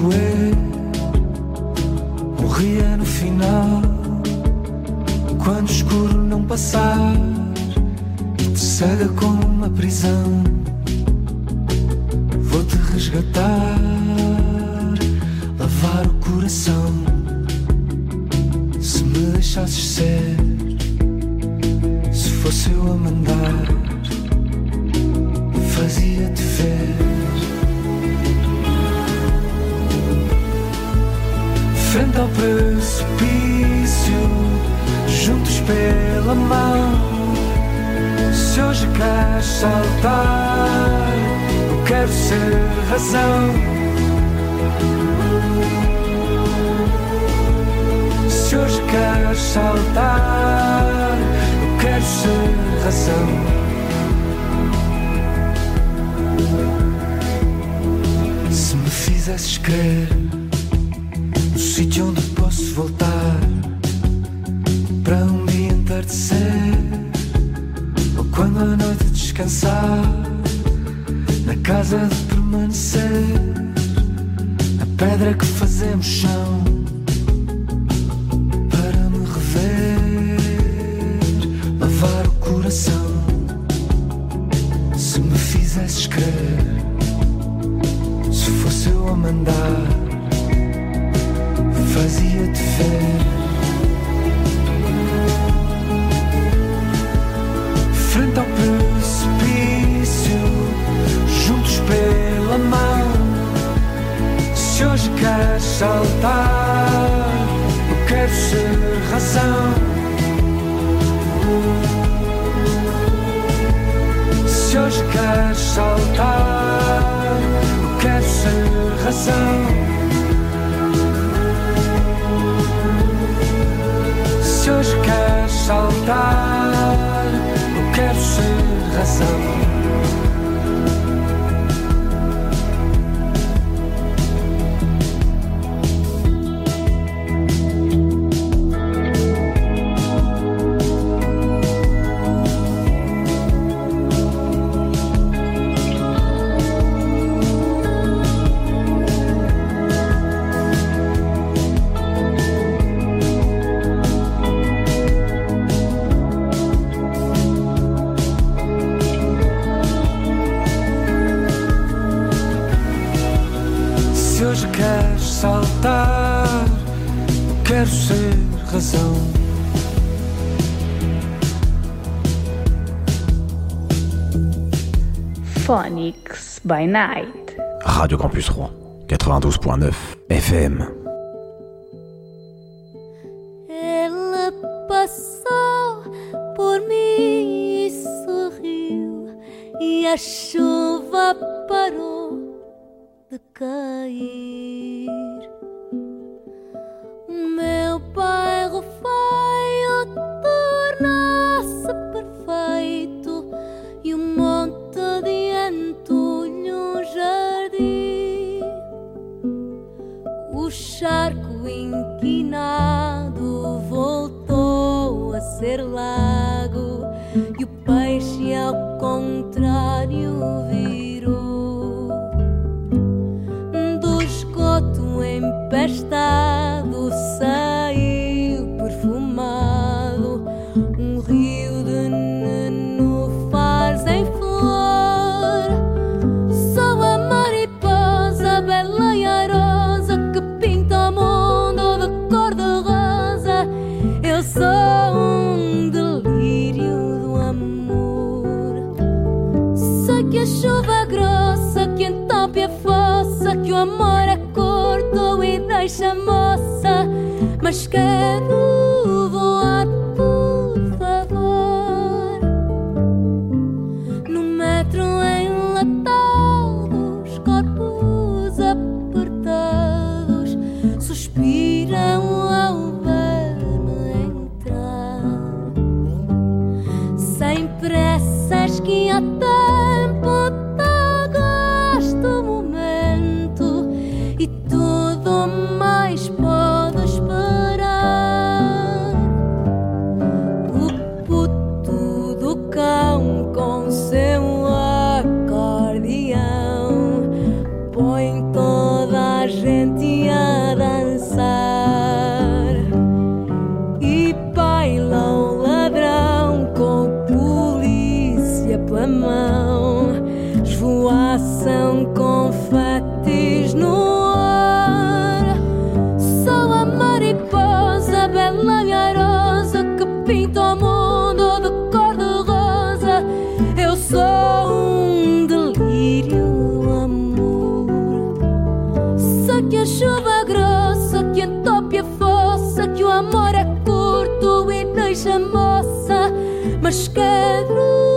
Doer, morria no final. Quando o escuro não passar e te cega como uma prisão, vou-te resgatar, lavar o coração. Se me deixasses ser, se fosse eu a mandar, fazia-te ver. Frente ao precipício, juntos pela mão. Se hoje queres saltar, eu quero ser razão. Se hoje queres saltar, eu quero ser razão. Se me fizesses crer sítio onde posso voltar para um dia entardecer ou quando a noite descansar na casa de permanecer a pedra que fazemos chão By Night. Radio Campus Rouen, 92.9 FM. Ela passou por mim e sorriu, e a chuva parou de cair. best Mas quero mas quero.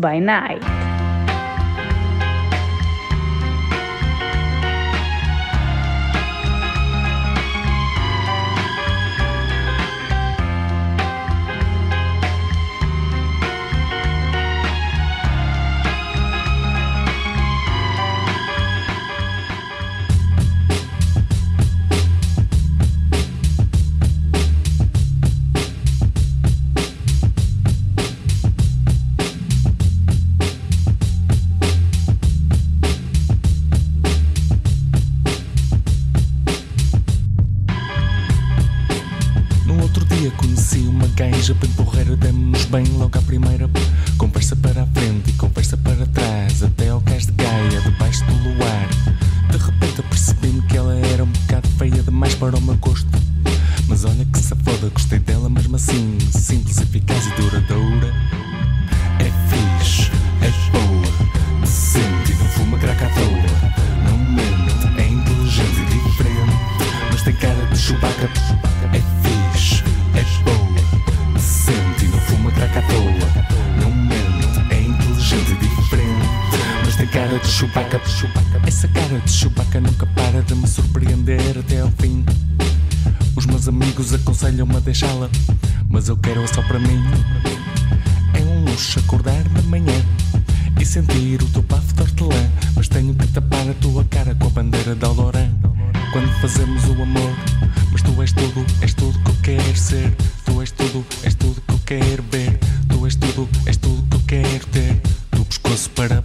by night. Os amigos aconselham-me a deixá-la, mas eu quero-a só para mim. É um luxo acordar de manhã e sentir o teu bafo de hortelã, mas tenho que tapar a tua cara com a bandeira da Alorã Quando fazemos o amor, mas tu és tudo, és tudo que eu quero ser. Tu és tudo, és tudo que eu quero ver. Tu és tudo, és tudo que eu quero ter. Do pescoço para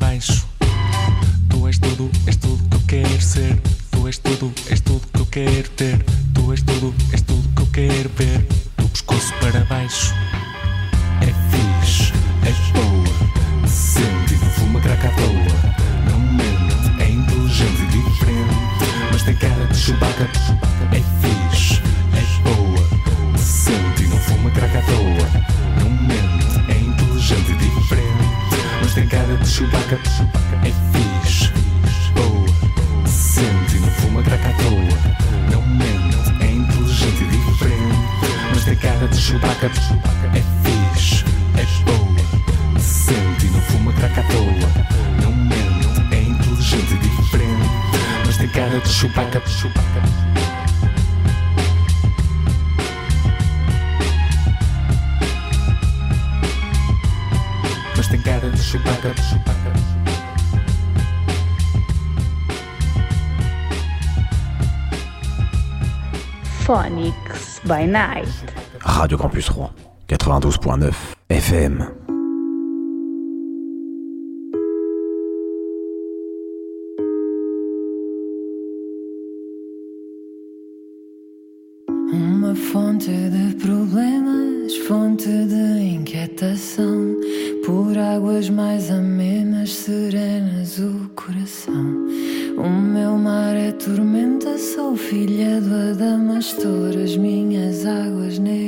coração. O meu mar é tormenta, sou filha do Adamastor, as minhas águas negras.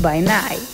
By Night.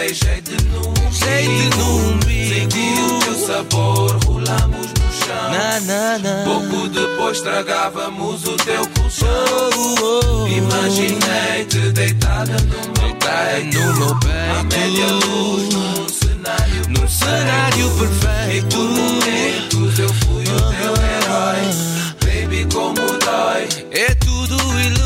tem jeito num jeito Senti o teu sabor, rolamos no chão na, na, na. Pouco depois tragávamos o teu colchão oh, oh, oh. Imaginei-te deitada no meu peito, no meu peito. À média luz, num cenário num perfeito. cenário perfeito E por momentos eu fui o teu herói Baby, como dói É tudo ilusão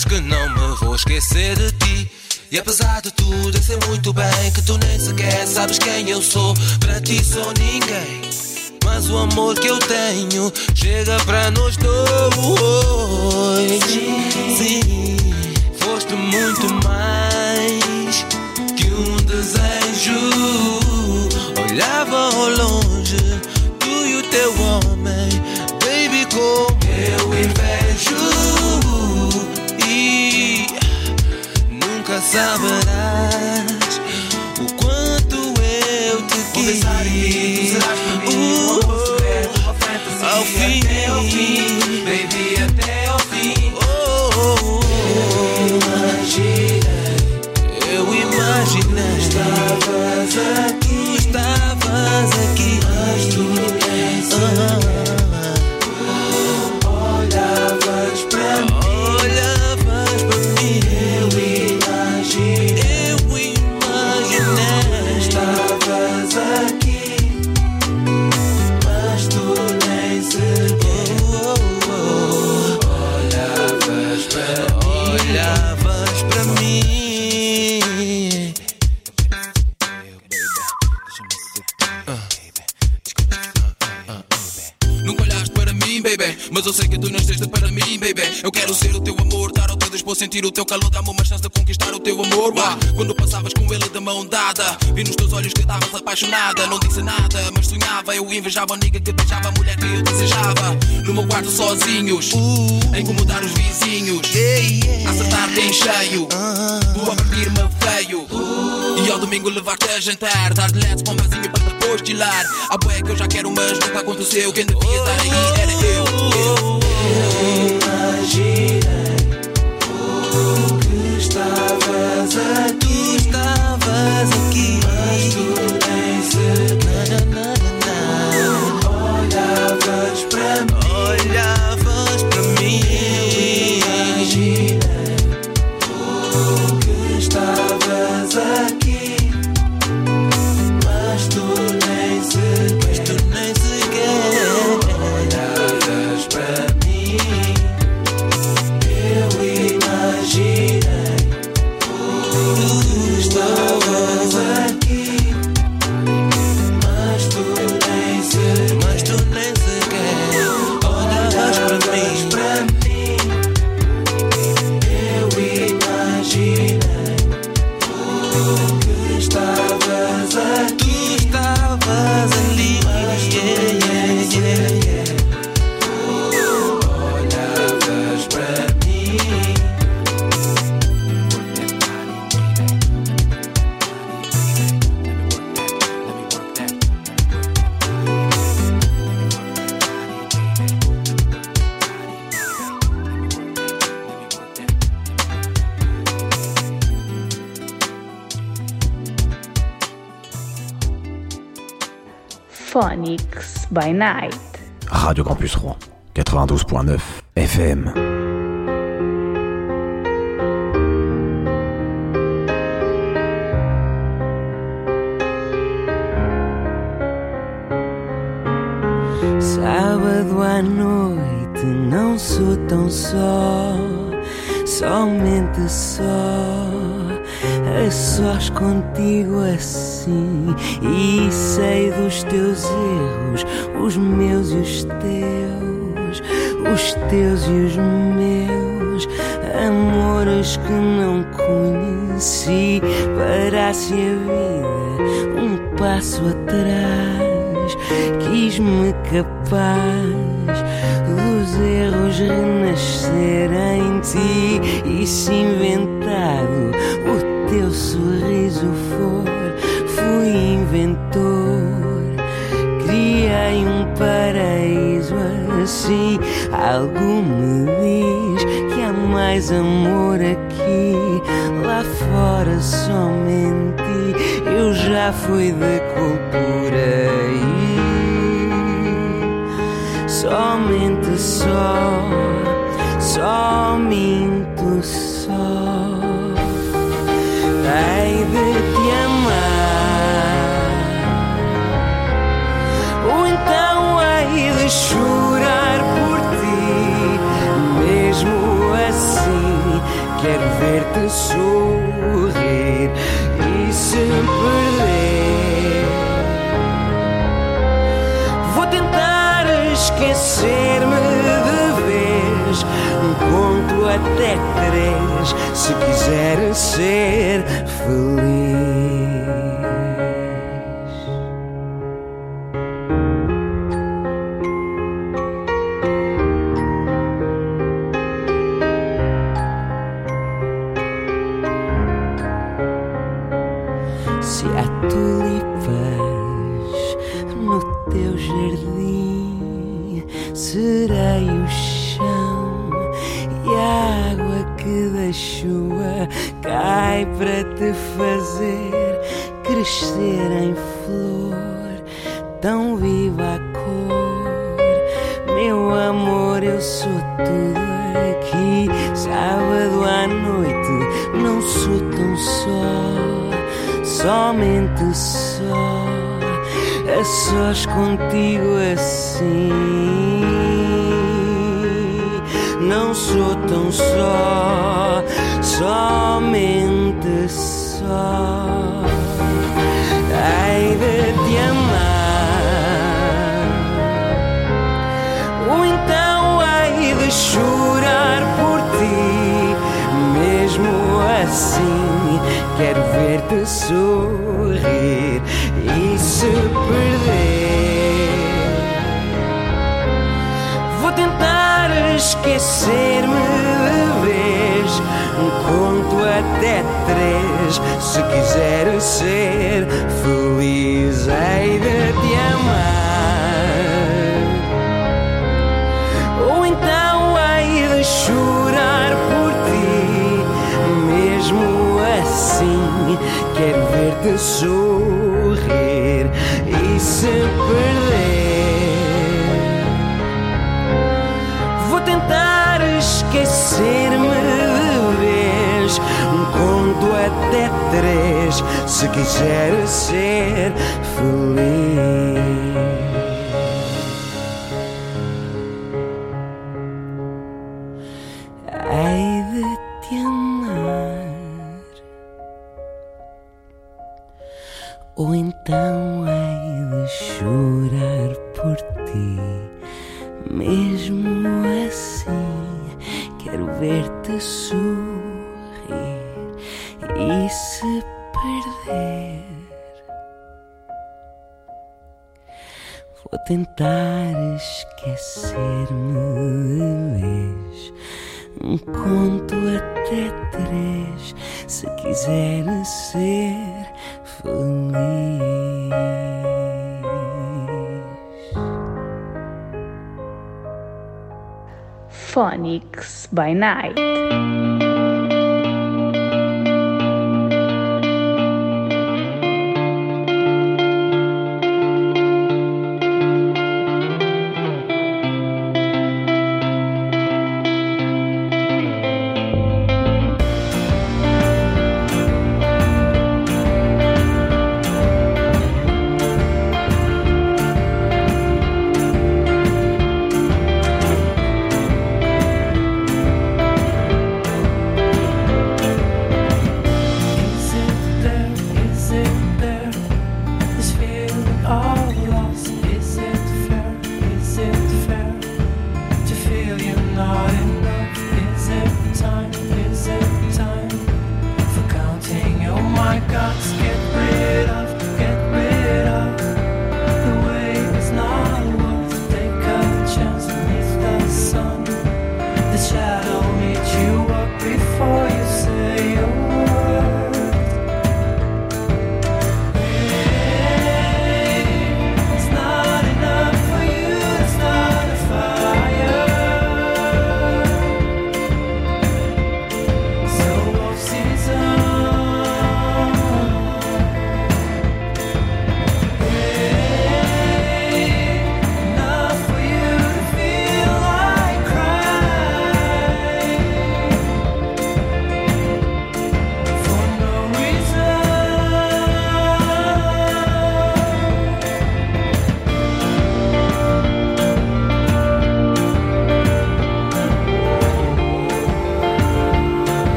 Sabes que não me vou esquecer de ti. E apesar de tudo, eu sei muito bem que tu nem sequer sabes quem eu sou. Para ti sou ninguém. Mas o amor que eu tenho chega para nós dois. Sim, foste muito mais que um desejo. Olhava ao longe, tu e o teu homem. Saberás o quanto eu te quis. Teu calor, dar-me uma chance de conquistar o teu amor. Uá. Quando passavas com ele de mão dada, vi nos teus olhos que estavas apaixonada. Não disse nada, mas sonhava. Eu invejava a nigga que beijava a mulher que eu desejava. No meu quarto sozinhos, a incomodar os vizinhos, a acertar-te em cheio. Tu a partir-me feio. E ao domingo levar-te a jantar, dar-te let's para um vasinho para depois tirar. A bué que eu já quero, mas nunca aconteceu. Quem devia estar aí era eu. eu. Imaginei que by Night. Radio Campus Rouen, 92.9 FM. Sábado à noite não sou tão só, somente só. Sós contigo assim. E sei dos teus erros, os meus e os teus, os teus e os meus, amores que não conheci. Parasse a vida um passo atrás, quis-me capaz dos erros renascer em ti. E se inventado mais amor aqui. Lá fora somente eu já fui de cultura. E somente só, só minto só. Quero ver-te sorrir e se perder. Vou tentar esquecer-me de vez. Conto até três se quiser ser feliz. Quero ver-te sorrir e se perder. Vou tentar esquecer-me de vez. Conto até três. Se quiser ser feliz, hei de te amar. Ver-te sorrir e se perder. Vou tentar esquecer-me de vez. Conto até três. Se quiser ser feliz. By Night.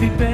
be.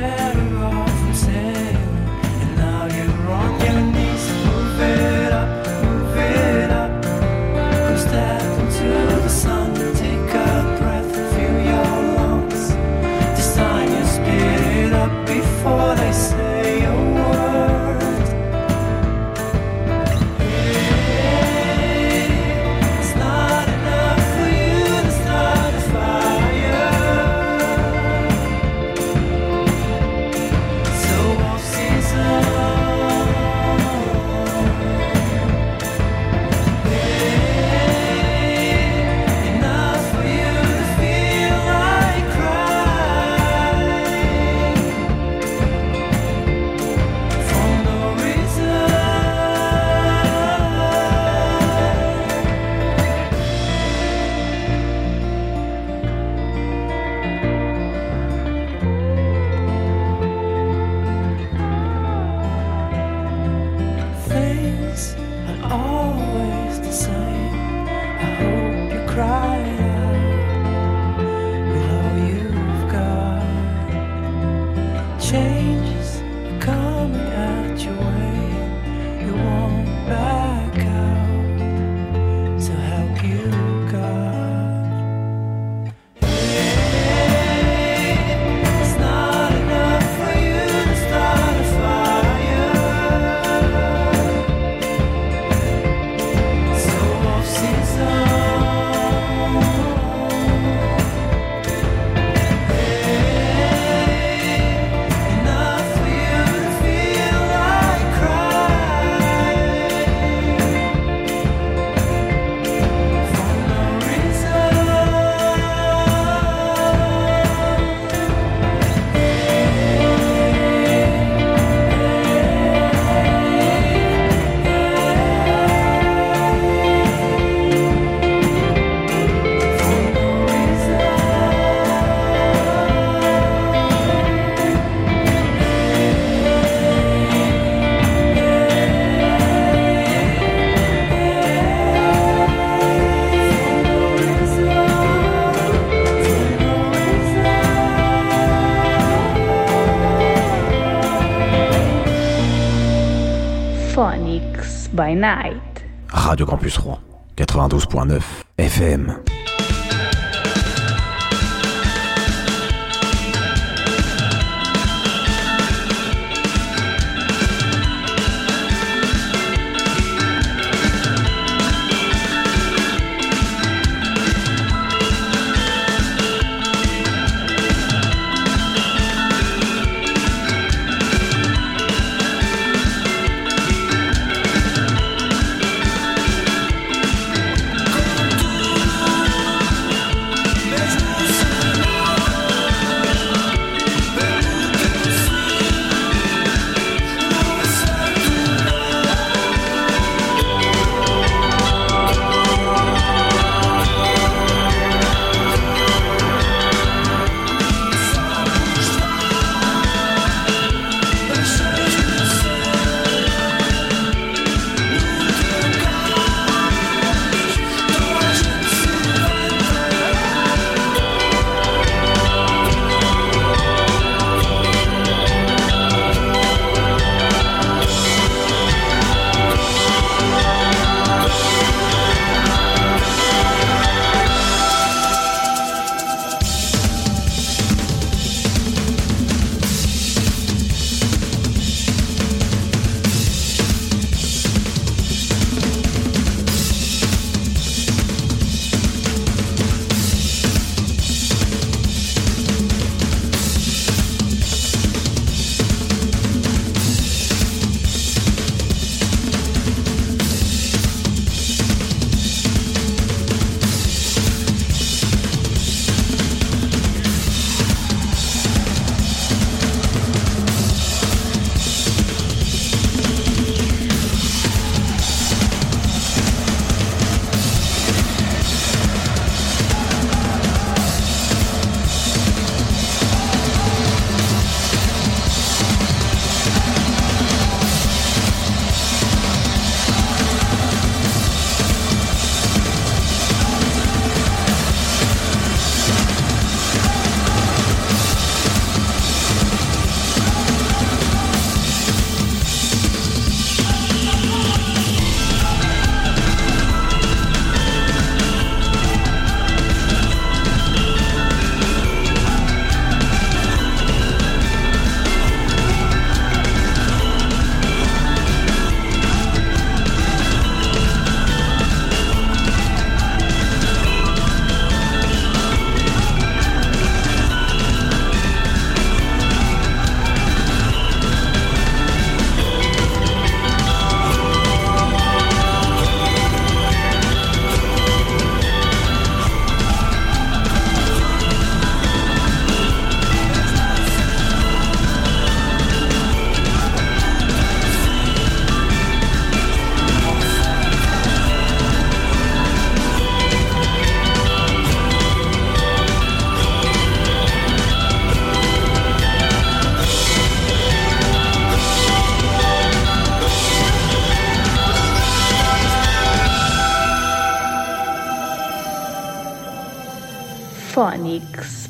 Campus Rouen, 92.9 FM.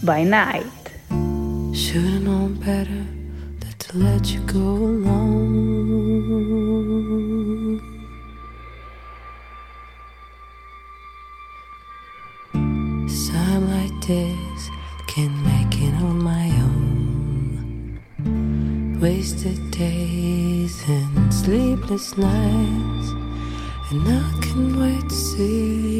by night. Should've known better than to let you go alone. Time like this can make it on my own. Wasted days and sleepless nights, and I can wait to see.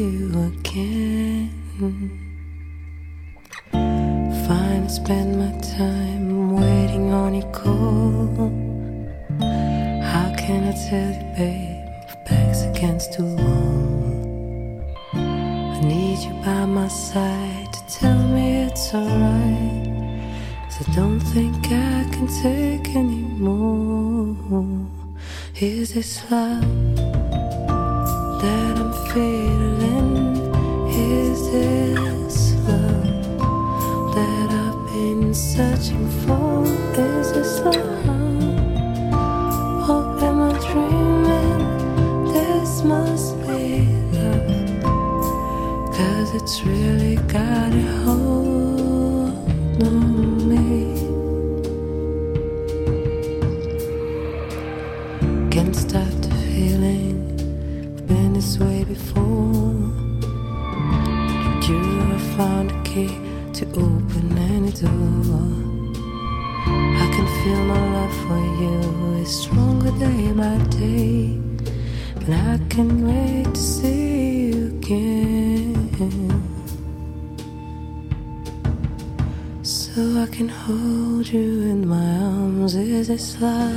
toi.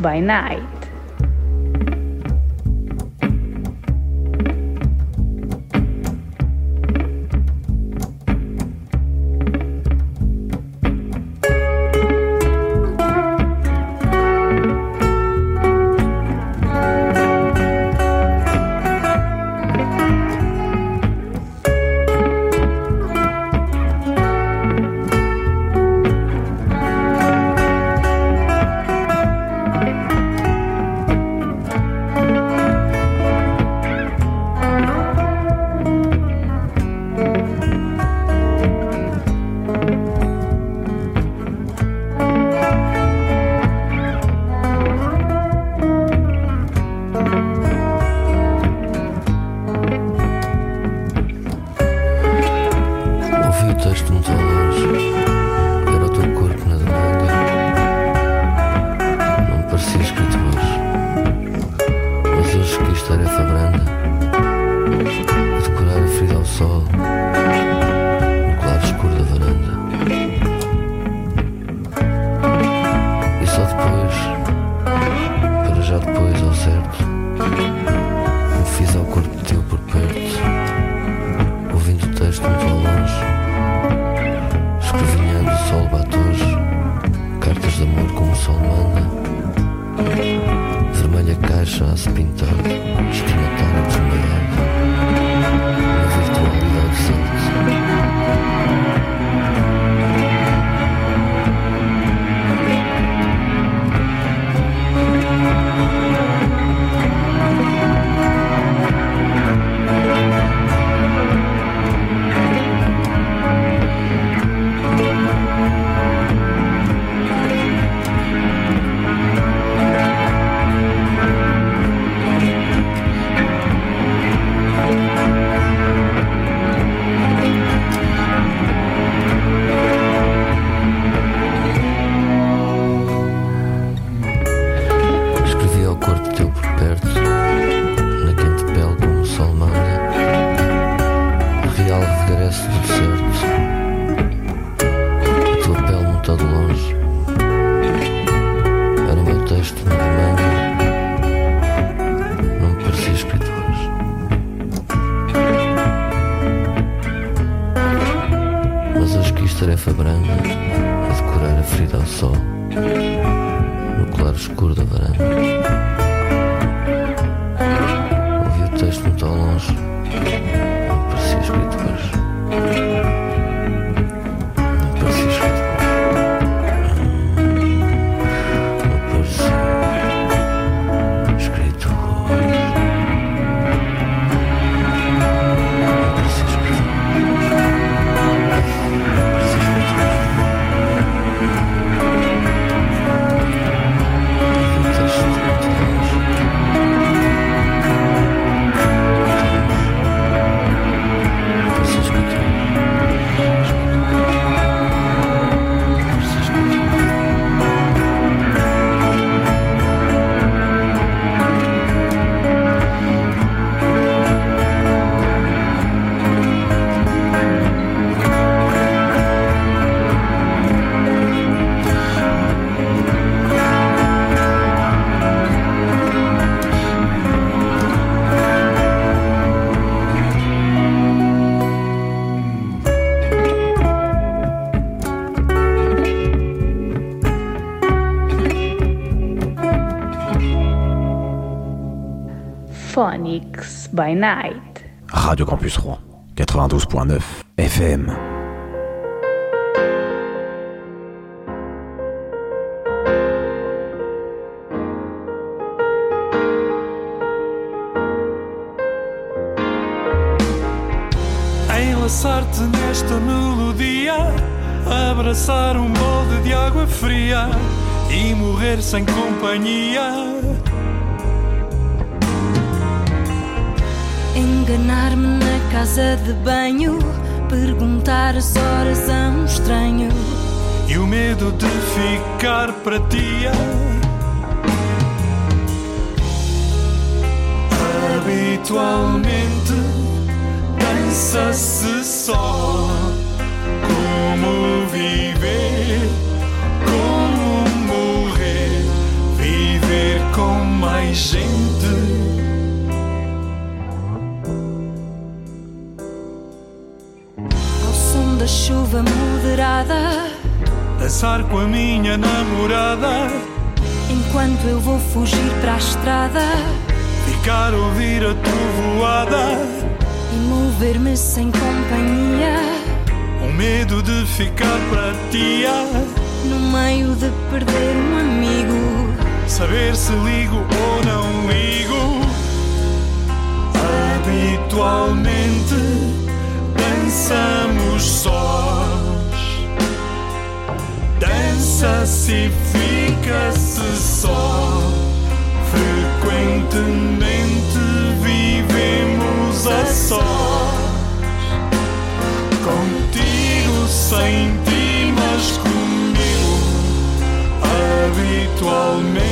by night. Phonics by Night. Radio Campus Rouen, 92.9 FM. Enlaçar-te nesta melodia, abraçar um molde de água fria e morrer sem companhia Enganar-me na casa de banho, perguntar as horas a um estranho. E o medo de ficar para ti. Habitualmente pensa-se só. Como viver, como morrer, viver com mais gente. Chuva moderada, Dançar com a minha namorada, enquanto eu vou fugir para a estrada ficar a ouvir a trovoada. e mover-me sem companhia, O medo de ficar para tia, no meio de perder um amigo. saber se ligo ou não ligo. Habitualmente dançamos sós. Dança-se fica-se só. Frequentemente vivemos a sós. Contigo, sem ti, mas comigo. Habitualmente.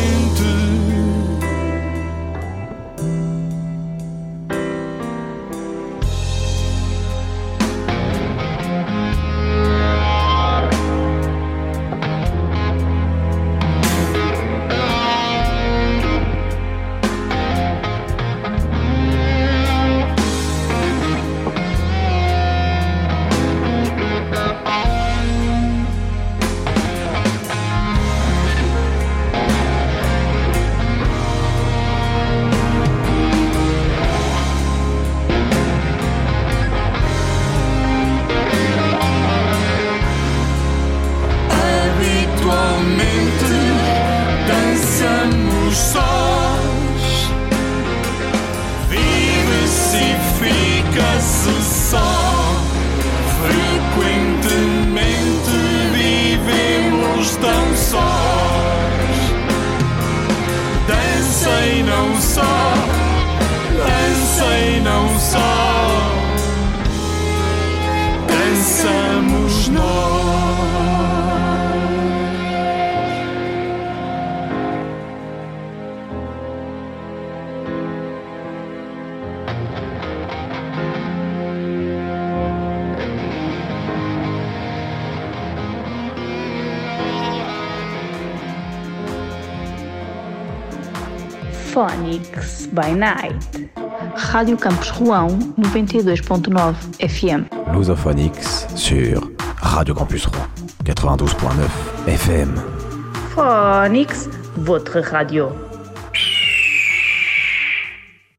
By Night. Rádio Campus Rouen 92.9 FM. Lusophonix sur Radio Campus Rouen 92.9 FM. Phonics, votre radio.